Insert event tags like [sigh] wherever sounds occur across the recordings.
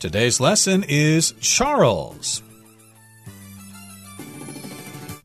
Today's lesson is Charles.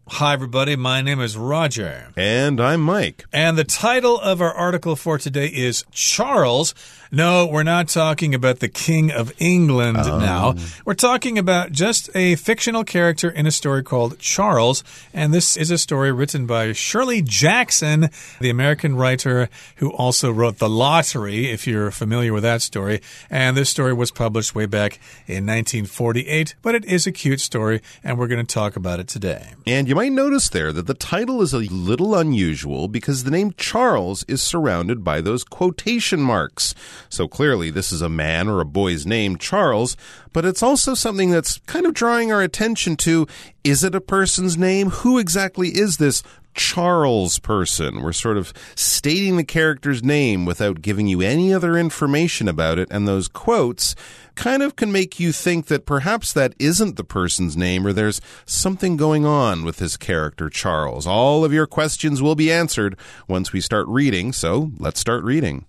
Hi, everybody. My name is Roger. And I'm Mike. And the title of our article for today is Charles no, we're not talking about the King of England oh. now. We're talking about just a fictional character in a story called Charles. And this is a story written by Shirley Jackson, the American writer who also wrote The Lottery, if you're familiar with that story. And this story was published way back in 1948, but it is a cute story, and we're going to talk about it today. And you might notice there that the title is a little unusual because the name Charles is surrounded by those quotation marks. So clearly, this is a man or a boy's name, Charles, but it's also something that's kind of drawing our attention to is it a person's name? Who exactly is this Charles person. We're sort of stating the character's name without giving you any other information about it, and those quotes kind of can make you think that perhaps that isn't the person's name or there's something going on with this character, Charles. All of your questions will be answered once we start reading, so let's start reading.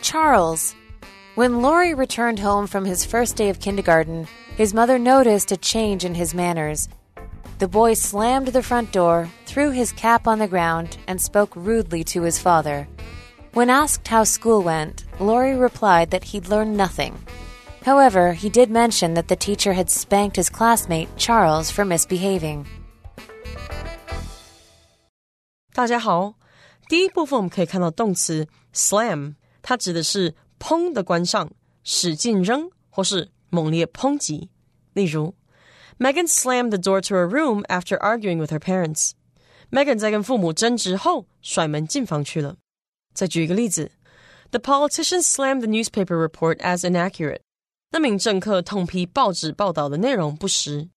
Charles. When Laurie returned home from his first day of kindergarten, his mother noticed a change in his manners. The boy slammed the front door, threw his cap on the ground, and spoke rudely to his father. When asked how school went, Laurie replied that he'd learned nothing. However, he did mention that the teacher had spanked his classmate Charles for misbehaving. 大家好，第一部分我们可以看到动词 slam 它指的是砰的关上、使劲扔或是猛烈抨击。例如，Megan slammed the door to her room after arguing with her parents。Megan 在跟父母争执后甩门进房去了。再举一个例子，The politician slammed the newspaper report as inaccurate。那名政客痛批报纸报道的内容不实。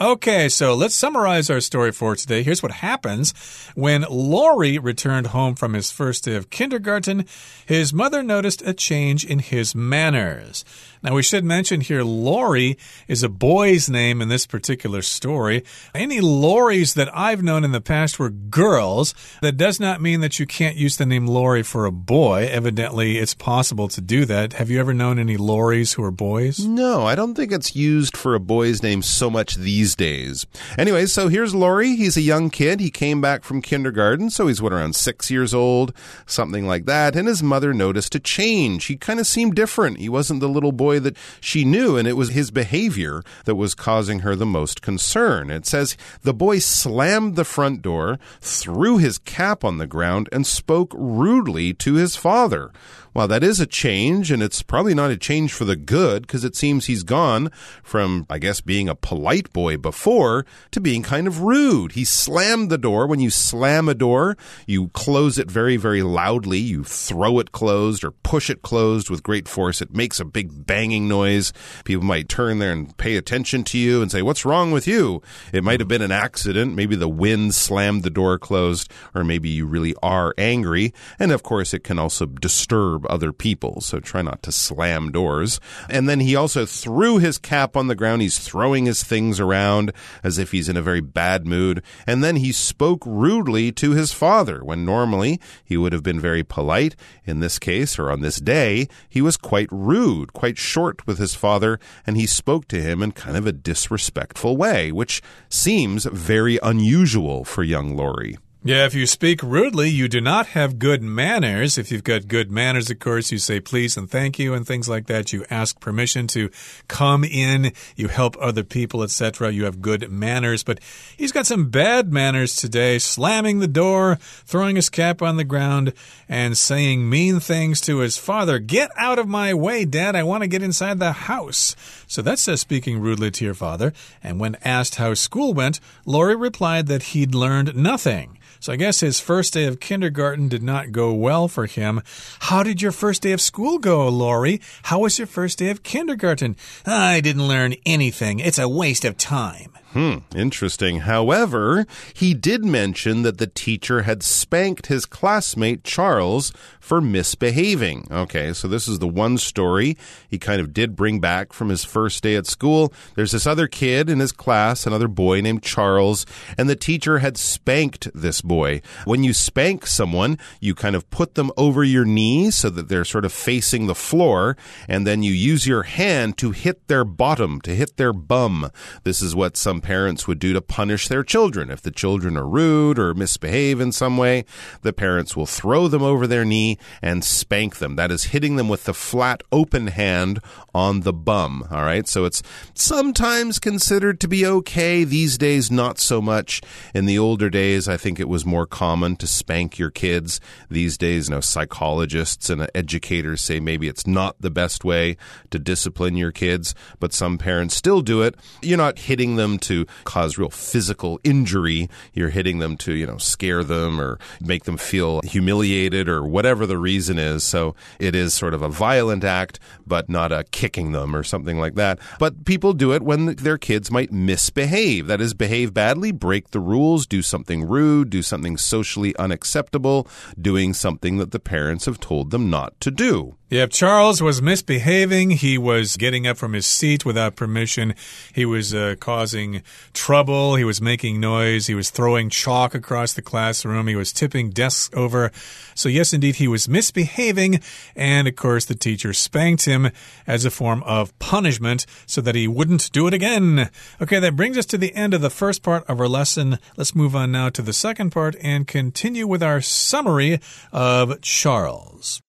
Okay, so let's summarize our story for today. Here's what happens when Laurie returned home from his first day of kindergarten. His mother noticed a change in his manners. Now, we should mention here Laurie is a boy's name in this particular story. Any Lauries that I've known in the past were girls. That does not mean that you can't use the name Laurie for a boy. Evidently, it's possible to do that. Have you ever known any Lauries who are boys? No, I don't think it's used for a boy's name so much these days. Anyway, so here's Laurie. He's a young kid. He came back from kindergarten, so he's what, around six years old, something like that. And his mother noticed a change. He kind of seemed different. He wasn't the little boy boy that she knew, and it was his behavior that was causing her the most concern. It says the boy slammed the front door, threw his cap on the ground, and spoke rudely to his father. Well, that is a change, and it's probably not a change for the good because it seems he's gone from, I guess, being a polite boy before to being kind of rude. He slammed the door. When you slam a door, you close it very, very loudly. You throw it closed or push it closed with great force. It makes a big banging noise. People might turn there and pay attention to you and say, What's wrong with you? It might have been an accident. Maybe the wind slammed the door closed, or maybe you really are angry. And of course, it can also disturb other people, so try not to slam doors. And then he also threw his cap on the ground. He's throwing his things around as if he's in a very bad mood. And then he spoke rudely to his father when normally he would have been very polite. In this case, or on this day, he was quite rude, quite short with his father, and he spoke to him in kind of a disrespectful way, which seems very unusual for young Laurie. Yeah, if you speak rudely, you do not have good manners. If you've got good manners, of course, you say please and thank you and things like that. You ask permission to come in, you help other people, etc. You have good manners. But he's got some bad manners today, slamming the door, throwing his cap on the ground, and saying mean things to his father. Get out of my way, Dad. I want to get inside the house. So that says speaking rudely to your father. And when asked how school went, Laurie replied that he'd learned nothing. So I guess his first day of kindergarten did not go well for him. How did your first day of school go, Laurie? How was your first day of kindergarten? I didn't learn anything. It's a waste of time. Hmm, interesting. However, he did mention that the teacher had spanked his classmate Charles for misbehaving. Okay, so this is the one story he kind of did bring back from his first day at school. There's this other kid in his class, another boy named Charles, and the teacher had spanked this boy. When you spank someone, you kind of put them over your knees so that they're sort of facing the floor, and then you use your hand to hit their bottom, to hit their bum. This is what some parents would do to punish their children. If the children are rude or misbehave in some way, the parents will throw them over their knee and spank them. That is hitting them with the flat open hand on the bum. All right. So it's sometimes considered to be okay. These days, not so much. In the older days, I think it was more common to spank your kids. These days, you know, psychologists and educators say maybe it's not the best way to discipline your kids, but some parents still do it. You're not hitting them to cause real physical injury. You're hitting them to, you know, scare them or make them feel humiliated or whatever the reason is. So it is sort of a violent act, but not a kicking them or something like that. But people do it when their kids might misbehave. That is, behave badly, break the rules, do something rude, do something socially unacceptable, doing something that the parents have told them not to do. Yep, Charles was misbehaving. He was getting up from his seat without permission. He was uh, causing trouble. He was making noise. He was throwing chalk across the classroom. He was tipping desks over. So, yes, indeed, he was misbehaving. And, of course, the teacher spanked him as a form of punishment so that he wouldn't do it again. Okay, that brings us to the end of the first part of our lesson. Let's move on now to the second part and continue with our summary of Charles.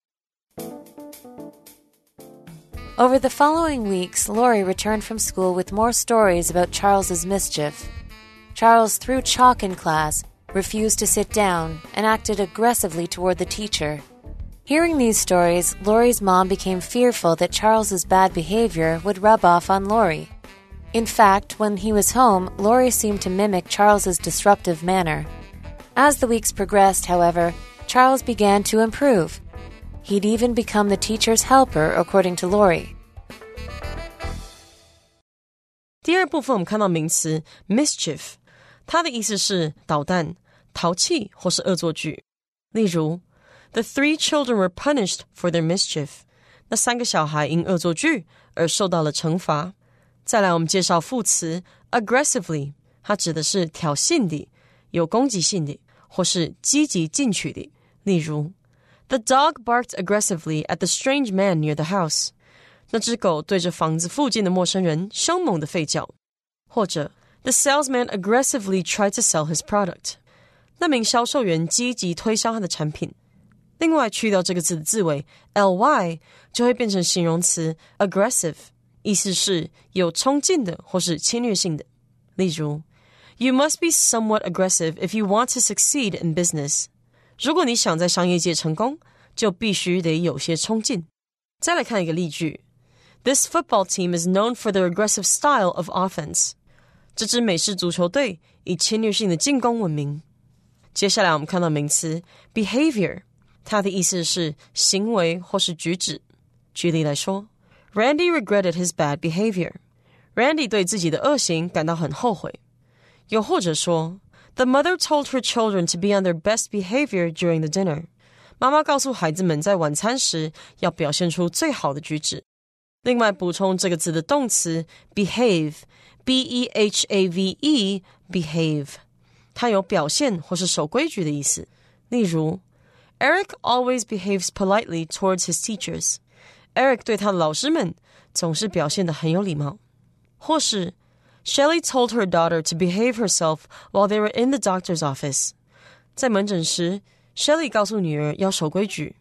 Over the following weeks, Laurie returned from school with more stories about Charles's mischief. Charles threw chalk in class, refused to sit down, and acted aggressively toward the teacher. Hearing these stories, Laurie's mom became fearful that Charles's bad behavior would rub off on Laurie. In fact, when he was home, Laurie seemed to mimic Charles's disruptive manner. As the weeks progressed, however, Charles began to improve. He'd even become the teacher's helper, according to Laurie. 第二部分，我们看到名词 mischief，它的意思是捣蛋、淘气或是恶作剧。例如，The three children were punished for their mischief。那三个小孩因恶作剧而受到了惩罚。再来，我们介绍副词 aggressively，它指的是挑衅的、有攻击性的或是积极进取的。例如 ，The dog barked aggressively at the strange man near the house。那只狗对着房子附近的陌生人凶猛的吠叫，或者 The salesman aggressively tried to sell his product。那名销售员积极推销他的产品。另外，去掉这个字的字尾 ly，就会变成形容词 aggressive，意思是有冲劲的或是侵略性的。例如，You must be somewhat aggressive if you want to succeed in business。 如果你想在商业界成功，就必须得有些冲劲。再来看一个例句。This football team is known for their aggressive style of offense. 这支美式足球队以侵略性的进攻闻名。接下来我们看到名词 behavior，它的意思是行为或是举止。举例来说，Randy regretted his bad behavior。Randy 对自己的恶行感到很后悔。又或者说 ，The mother told her children to be on their best behavior during the dinner。妈妈告诉孩子们在晚餐时要表现出最好的举止。另外补充这个字的动词 behave，b e h a v e，behave，它有表现或是守规矩的意思。例如，Eric always behaves politely towards his teachers。Eric 对他的老师们总是表现得很有礼貌。或是 ，Shelly told her daughter to behave herself while they were in the doctor's office。在门诊时，Shelly 告诉女儿要守规矩。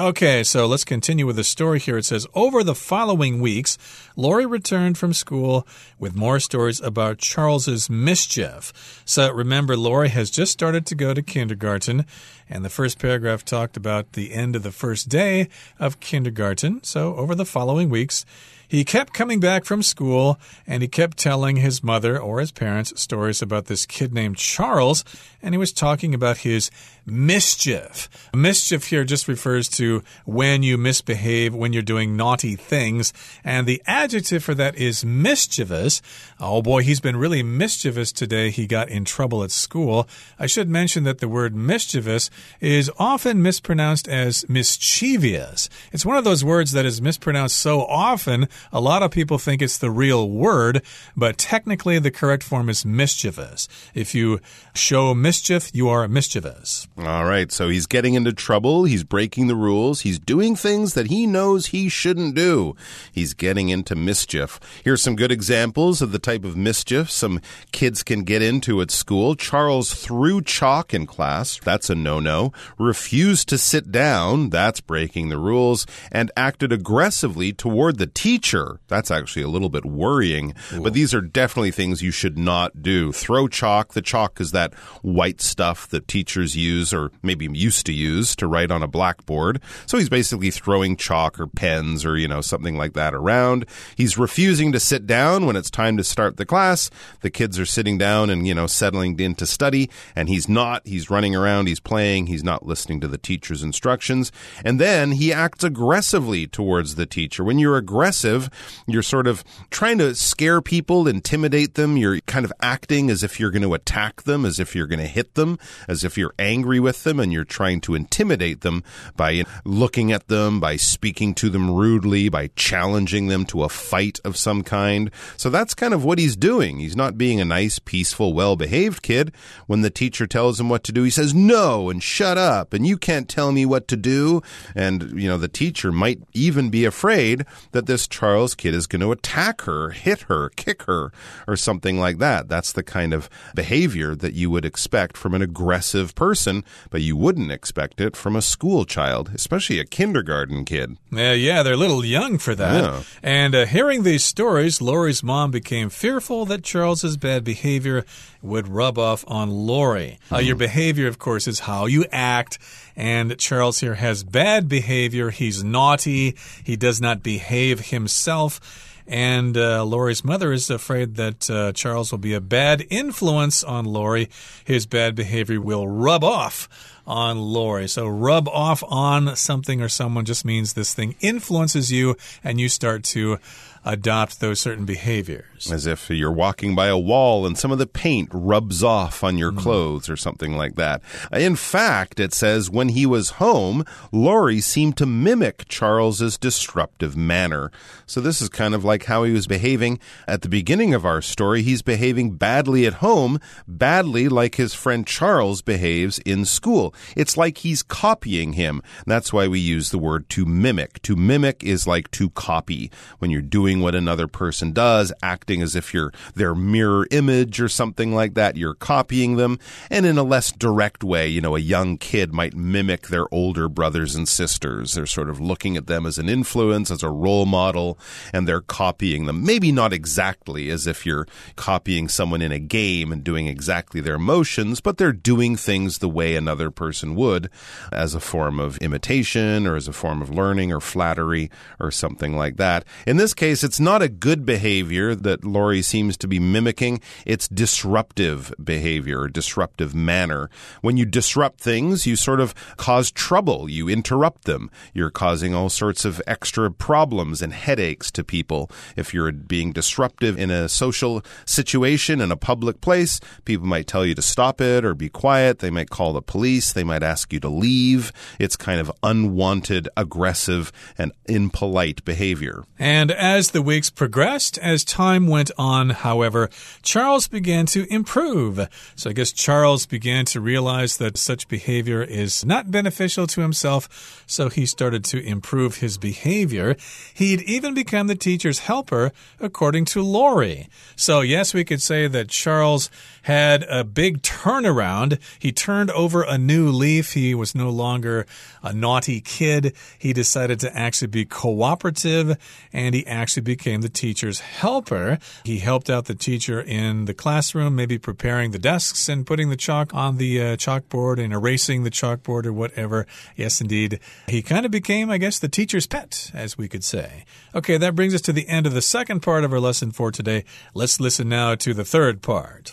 Okay, so let's continue with the story here. It says Over the following weeks, Laurie returned from school with more stories about Charles's mischief. So remember, Laurie has just started to go to kindergarten, and the first paragraph talked about the end of the first day of kindergarten. So over the following weeks, He kept coming back from school and he kept telling his mother or his parents stories about this kid named Charles, and he was talking about his mischief. Mischief here just refers to when you misbehave, when you're doing naughty things, and the adjective for that is mischievous. Oh boy, he's been really mischievous today. He got in trouble at school. I should mention that the word mischievous is often mispronounced as mischievous. It's one of those words that is mispronounced so often, a lot of people think it's the real word, but technically the correct form is mischievous. If you show mischief, you are mischievous. All right, so he's getting into trouble. He's breaking the rules. He's doing things that he knows he shouldn't do. He's getting into mischief. Here's some good examples of the type of mischief some kids can get into at school. Charles threw chalk in class. That's a no no. Refused to sit down. That's breaking the rules. And acted aggressively toward the teacher. That's actually a little bit worrying. Ooh. But these are definitely things you should not do. Throw chalk. The chalk is that white stuff that teachers use use or maybe used to use to write on a blackboard. So he's basically throwing chalk or pens or, you know, something like that around. He's refusing to sit down when it's time to start the class. The kids are sitting down and, you know, settling in to study, and he's not. He's running around, he's playing, he's not listening to the teacher's instructions. And then he acts aggressively towards the teacher. When you're aggressive, you're sort of trying to scare people, intimidate them. You're kind of acting as if you're going to attack them, as if you're going to hit them, as if you're angry with them and you're trying to intimidate them by looking at them, by speaking to them rudely, by challenging them to a fight of some kind. So that's kind of what he's doing. He's not being a nice, peaceful, well behaved kid. When the teacher tells him what to do, he says, no, and shut up, and you can't tell me what to do. And, you know, the teacher might even be afraid that this Charles kid is going to attack her, hit her, kick her, or something like that. That's the kind of behavior that you would expect from an aggressive person but you wouldn't expect it from a school child, especially a kindergarten kid. Yeah, yeah, they're a little young for that. Yeah. And uh, hearing these stories, Laurie's mom became fearful that Charles's bad behavior would rub off on Laurie. Uh, your behavior, of course, is how you act. And Charles here has bad behavior. He's naughty. He does not behave himself. And uh, Laurie's mother is afraid that uh, Charles will be a bad influence on Laurie. His bad behavior will rub off on Laurie. So, rub off on something or someone just means this thing influences you and you start to adopt those certain behaviors. As if you're walking by a wall and some of the paint rubs off on your mm. clothes or something like that. In fact, it says when he was home, Laurie seemed to mimic Charles's disruptive manner. So this is kind of like how he was behaving at the beginning of our story. He's behaving badly at home, badly like his friend Charles behaves in school. It's like he's copying him. That's why we use the word to mimic. To mimic is like to copy. When you're doing doing what another person does, acting as if you're their mirror image or something like that. You're copying them. And in a less direct way, you know, a young kid might mimic their older brothers and sisters. They're sort of looking at them as an influence, as a role model, and they're copying them. Maybe not exactly as if you're copying someone in a game and doing exactly their motions, but they're doing things the way another person would as a form of imitation or as a form of learning or flattery or something like that. In this case, it's not a good behavior that Laurie seems to be mimicking. It's disruptive behavior, disruptive manner. When you disrupt things, you sort of cause trouble. You interrupt them. You're causing all sorts of extra problems and headaches to people. If you're being disruptive in a social situation, in a public place, people might tell you to stop it or be quiet. They might call the police. They might ask you to leave. It's kind of unwanted, aggressive, and impolite behavior. And the weeks progressed, as time went on, however, Charles began to improve. So I guess Charles began to realize that such behavior is not beneficial to himself, so he started to improve his behavior. He'd even become the teacher's helper, according to Laurie. So, yes, we could say that Charles had a big turnaround. He turned over a new leaf. He was no longer a naughty kid. He decided to actually be cooperative and he actually became the teacher's helper. He helped out the teacher in the classroom, maybe preparing the desks and putting the chalk on the uh, chalkboard and erasing the chalkboard or whatever. Yes, indeed. He kind of became, I guess, the teacher's pet, as we could say. Okay, that brings us to the end of the second part of our lesson for today. Let's listen now to the third part.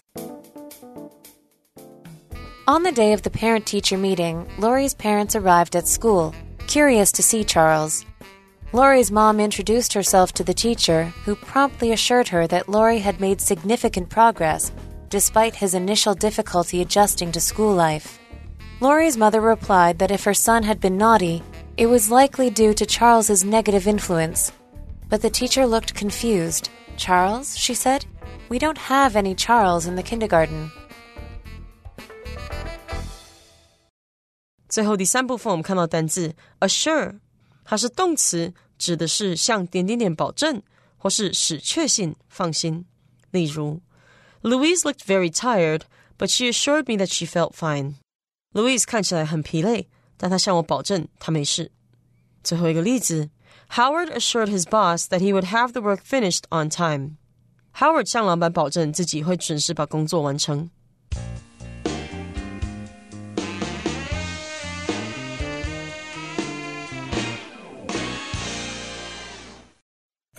On the day of the parent teacher meeting, Laurie's parents arrived at school, curious to see Charles. Laurie's mom introduced herself to the teacher, who promptly assured her that Laurie had made significant progress despite his initial difficulty adjusting to school life. Laurie's mother replied that if her son had been naughty, it was likely due to Charles's negative influence. But the teacher looked confused. Charles, she said, we don't have any Charles in the kindergarten. 最后第三部分，我们看到单字 assure 它是动词，指的是向点点点保证，或是使确信、放心。例如，Louise looked very tired, but she assured me that she felt fine. Louise 看起来很疲累，但她向我保证她没事。最后一个例子，Howard assured his boss that he would have the work finished on time. Howard 向老板保证自己会准时把工作完成。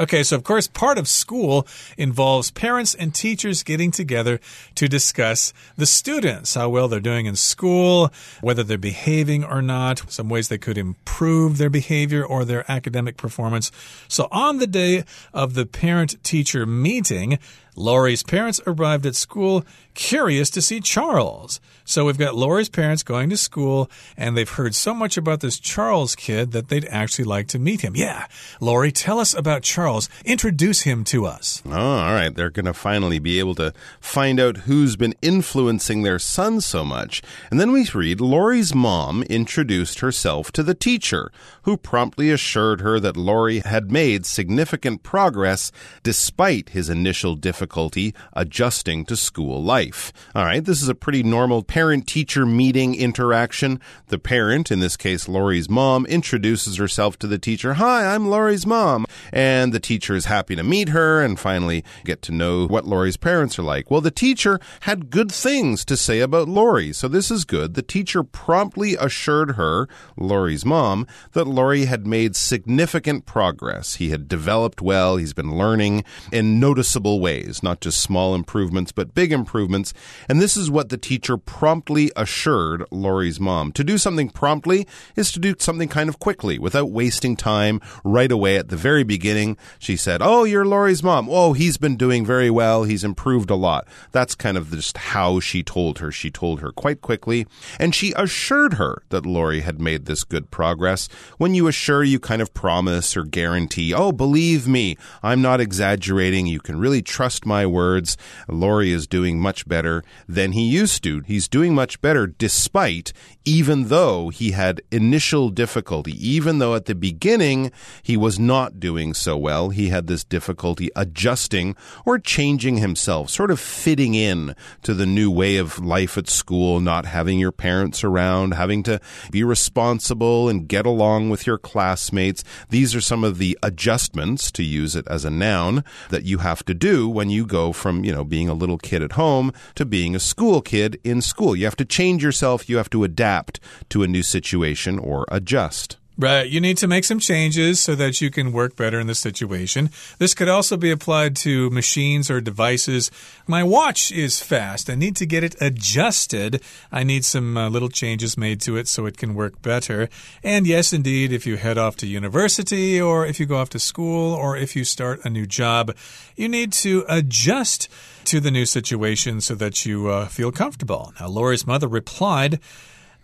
Okay, so of course, part of school involves parents and teachers getting together to discuss the students, how well they're doing in school, whether they're behaving or not, some ways they could improve their behavior or their academic performance. So on the day of the parent teacher meeting, Laurie's parents arrived at school curious to see Charles. So we've got Laurie's parents going to school, and they've heard so much about this Charles kid that they'd actually like to meet him. Yeah, Laurie, tell us about Charles. Introduce him to us. Oh, all right. They're going to finally be able to find out who's been influencing their son so much. And then we read Laurie's mom introduced herself to the teacher, who promptly assured her that Laurie had made significant progress despite his initial difficulty adjusting to school life. All right, this is a pretty normal parent teacher meeting interaction. The parent, in this case Laurie's mom, introduces herself to the teacher. Hi, I'm Laurie's mom. And the teacher is happy to meet her and finally get to know what Laurie's parents are like. Well, the teacher had good things to say about Laurie, so this is good. The teacher promptly assured her, Laurie's mom, that Laurie had made significant progress. He had developed well, he's been learning in noticeable ways, not just small improvements, but big improvements. And this is what the teacher promptly assured Laurie's mom. To do something promptly is to do something kind of quickly without wasting time right away at the very beginning. She said, Oh, you're Laurie's mom. Oh, he's been doing very well. He's improved a lot. That's kind of just how she told her. She told her quite quickly. And she assured her that Laurie had made this good progress. When you assure, you kind of promise or guarantee, Oh, believe me, I'm not exaggerating. You can really trust my words. Laurie is doing much better than he used to. He's doing much better despite, even though he had initial difficulty, even though at the beginning he was not doing so well, he had this difficulty adjusting or changing himself, sort of fitting in to the new way of life at school, not having your parents around, having to be responsible and get along with your classmates. These are some of the adjustments, to use it as a noun, that you have to do when you go from, you know, being a little kid at home to being a school kid in school. You have to change yourself, you have to adapt to a new situation or adjust. Right. You need to make some changes so that you can work better in the situation. This could also be applied to machines or devices. My watch is fast. I need to get it adjusted. I need some uh, little changes made to it so it can work better. And yes, indeed, if you head off to university or if you go off to school or if you start a new job, you need to adjust to the new situation so that you uh, feel comfortable. Now, Laurie's mother replied,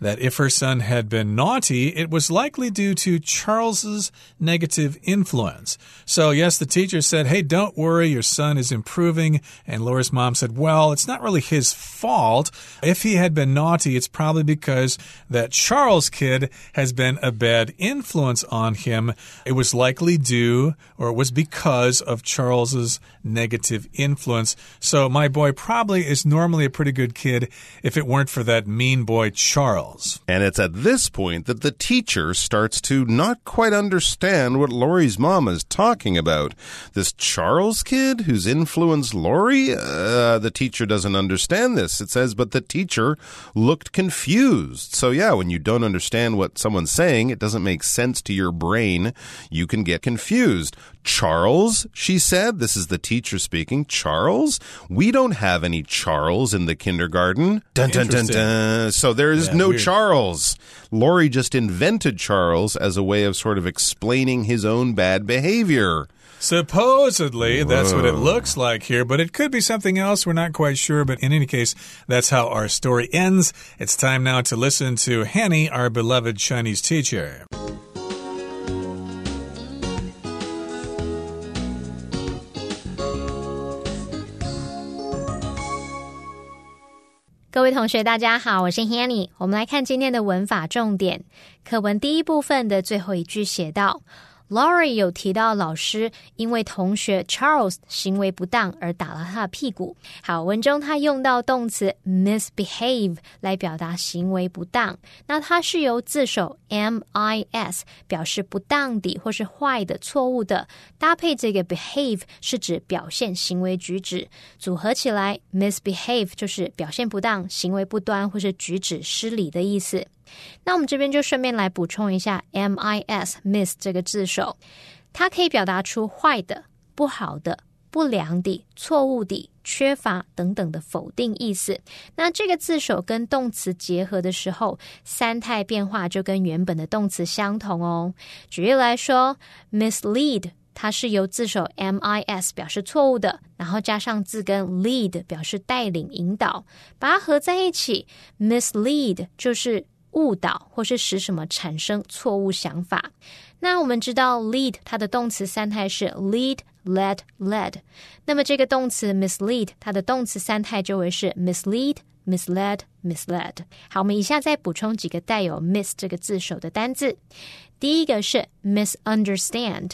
that if her son had been naughty, it was likely due to Charles's negative influence. So, yes, the teacher said, Hey, don't worry, your son is improving. And Laura's mom said, Well, it's not really his fault. If he had been naughty, it's probably because that Charles kid has been a bad influence on him. It was likely due, or it was because of Charles's negative influence. So, my boy probably is normally a pretty good kid if it weren't for that mean boy, Charles. And it's at this point that the teacher starts to not quite understand what Laurie's mom is talking about. This Charles kid who's influenced Laurie? Uh, the teacher doesn't understand this. It says, but the teacher looked confused. So, yeah, when you don't understand what someone's saying, it doesn't make sense to your brain. You can get confused. Charles, she said. This is the teacher speaking. Charles? We don't have any Charles in the kindergarten. Dun, dun, dun, dun. So there is Yeah, no weird. Charles. Laurie just invented Charles as a way of sort of explaining his own bad behavior. Supposedly, that's what it looks like here, but it could be something else. We're not quite sure, but in any case, that's how our story ends. It's time now to listen to Hanny, our beloved Chinese teacher. 各位同学，大家好，我是 Hanny。我们来看今天的文法重点。课文第一部分的最后一句写到：Laurie 有提到老师因为同学 Charles 行为不当而打了他的屁股。好，文中他用到动词 misbehave 来表达行为不当，那它是由字首 mis 表示不当的或是坏的、错误的，搭配这个 behave 是指表现行为举止，组合起来 misbehave 就是表现不当、行为不端或是举止失礼的意思。那我们这边就顺便来补充一下 mis miss 这个字首，它可以表达出坏的、不好的、不良的、错误的、缺乏等等的否定意思。那这个字首跟动词结合的时候，三态变化就跟原本的动词相同哦。举例来说，mislead。它是由字首 mis 表示错误的，然后加上字根 lead 表示带领、引导，把它合在一起，mislead 就是误导或是使什么产生错误想法。那我们知道 lead 它的动词三态是 lead、led、led，那么这个动词 mislead 它的动词三态就会是 mislead。misled, misled。好，我们以下再补充几个带有 miss 这个字首的单字。第一个是 misunderstand，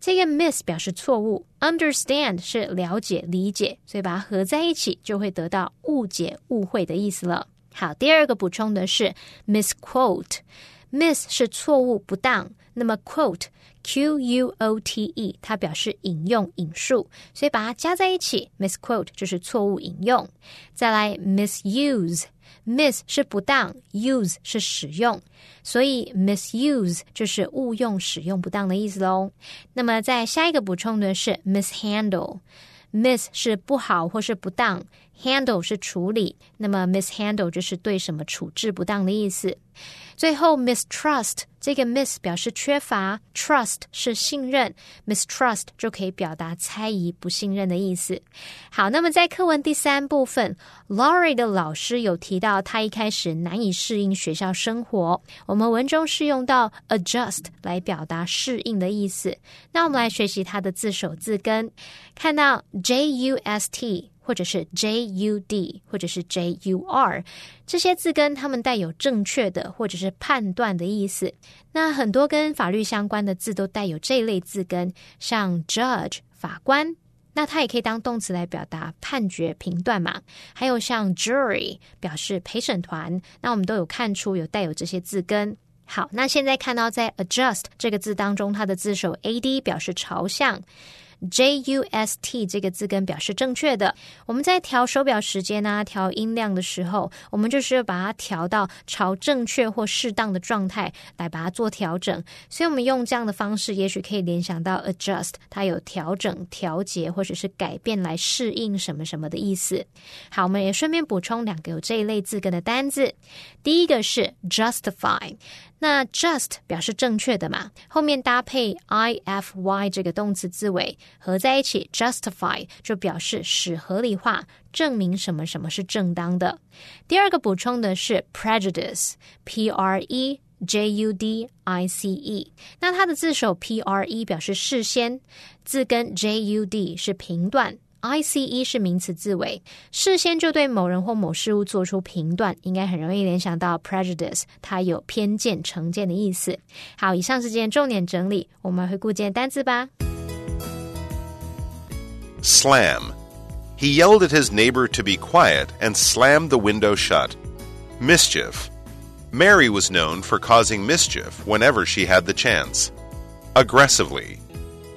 这个 miss 表示错误，understand 是了解、理解，所以把它合在一起就会得到误解、误会的意思了。好，第二个补充的是 misquote。miss 是错误、不当，那么 quote q u o t e 它表示引用、引述，所以把它加在一起，misquote 就是错误引用。再来 misuse。miss 是不当，use 是使用，所以 misuse 就是误用、使用不当的意思喽。那么在下一个补充的是 mishandle。miss 是不好或是不当，handle 是处理，那么 mishandle 就是对什么处置不当的意思。最后 mistrust 这个 miss 表示缺乏，trust 是信任，mistrust 就可以表达猜疑、不信任的意思。好，那么在课文第三部分，Laurie 的老师有提到他一开始难以适应学校生活，我们文中是用到 adjust 来表达适应的意思。那我们来学习它的字首字根，看到 J U S T。或者是 J U D，或者是 J U R，这些字根它们带有正确的或者是判断的意思。那很多跟法律相关的字都带有这类字根，像 judge 法官，那它也可以当动词来表达判决、评断嘛。还有像 jury 表示陪审团，那我们都有看出有带有这些字根。好，那现在看到在 adjust 这个字当中，它的字首 A D 表示朝向。J U S T 这个字根表示正确的。我们在调手表时间啊、调音量的时候，我们就是要把它调到朝正确或适当的状态来把它做调整。所以，我们用这样的方式，也许可以联想到 adjust，它有调整、调节或者是改变来适应什么什么的意思。好，我们也顺便补充两个有这一类字根的单字。第一个是 justify。那 just 表示正确的嘛，后面搭配 i f y 这个动词字尾合在一起，justify 就表示使合理化，证明什么什么是正当的。第二个补充的是 prejudice，p r e j u d i c e，那它的字首 p r e 表示事先，字根 j u d 是评断。I C E 是名词字尾，事先就对某人或某事物做出评断，应该很容易联想到 prejudice，它有偏见、成见的意思。好，以上是今天重点整理，我们回顾今天单词吧。 Slam. He yelled at his neighbor to be quiet and slammed the window shut. Mischief. Mary was known for causing mischief whenever she had the chance. Aggressively.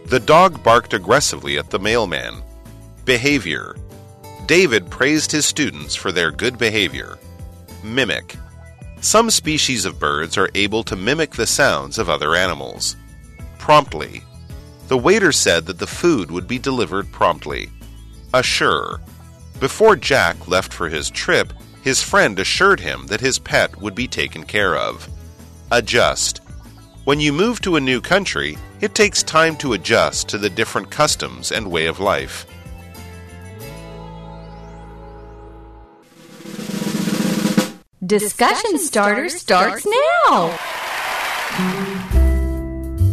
The dog barked aggressively at the mailman. Behavior. David praised his students for their good behavior. Mimic. Some species of birds are able to mimic the sounds of other animals. Promptly. The waiter said that the food would be delivered promptly. Assure. Before Jack left for his trip, his friend assured him that his pet would be taken care of. Adjust. When you move to a new country, it takes time to adjust to the different customs and way of life. Discussion starter starts now.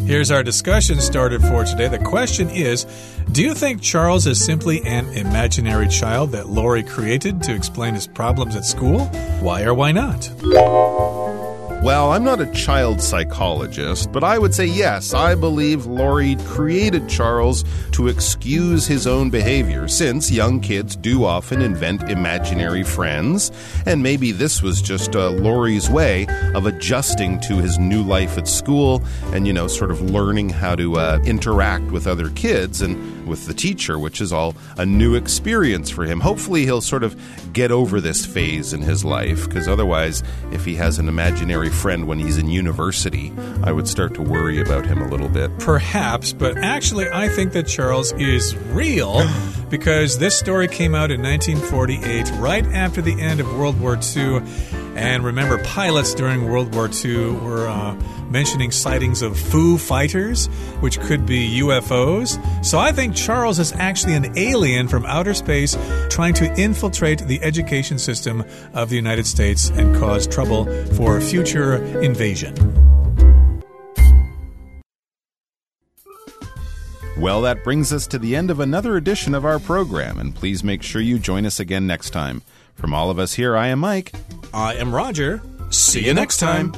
Here's our discussion started for today. The question is Do you think Charles is simply an imaginary child that Laurie created to explain his problems at school? Why or why not? Well, I'm not a child psychologist, but I would say yes, I believe Laurie created Charles to excuse his own behavior, since young kids do often invent imaginary friends, and maybe this was just uh, Laurie's way of adjusting to his new life at school and, you know, sort of learning how to uh, interact with other kids and with the teacher, which is all a new experience for him. Hopefully, he'll sort of get over this phase in his life, because otherwise, if he has an imaginary friend when he's in university, I would start to worry about him a little bit. Perhaps, but actually, I think that Charles is real [laughs] because this story came out in 1948, right after the end of World War II. And remember, pilots during World War II were uh, mentioning sightings of Foo Fighters, which could be UFOs. So I think Charles is actually an alien from outer space trying to infiltrate the education system of the United States and cause trouble for future invasion. Well, that brings us to the end of another edition of our program, and please make sure you join us again next time. From all of us here, I am Mike. I am Roger. See you next time.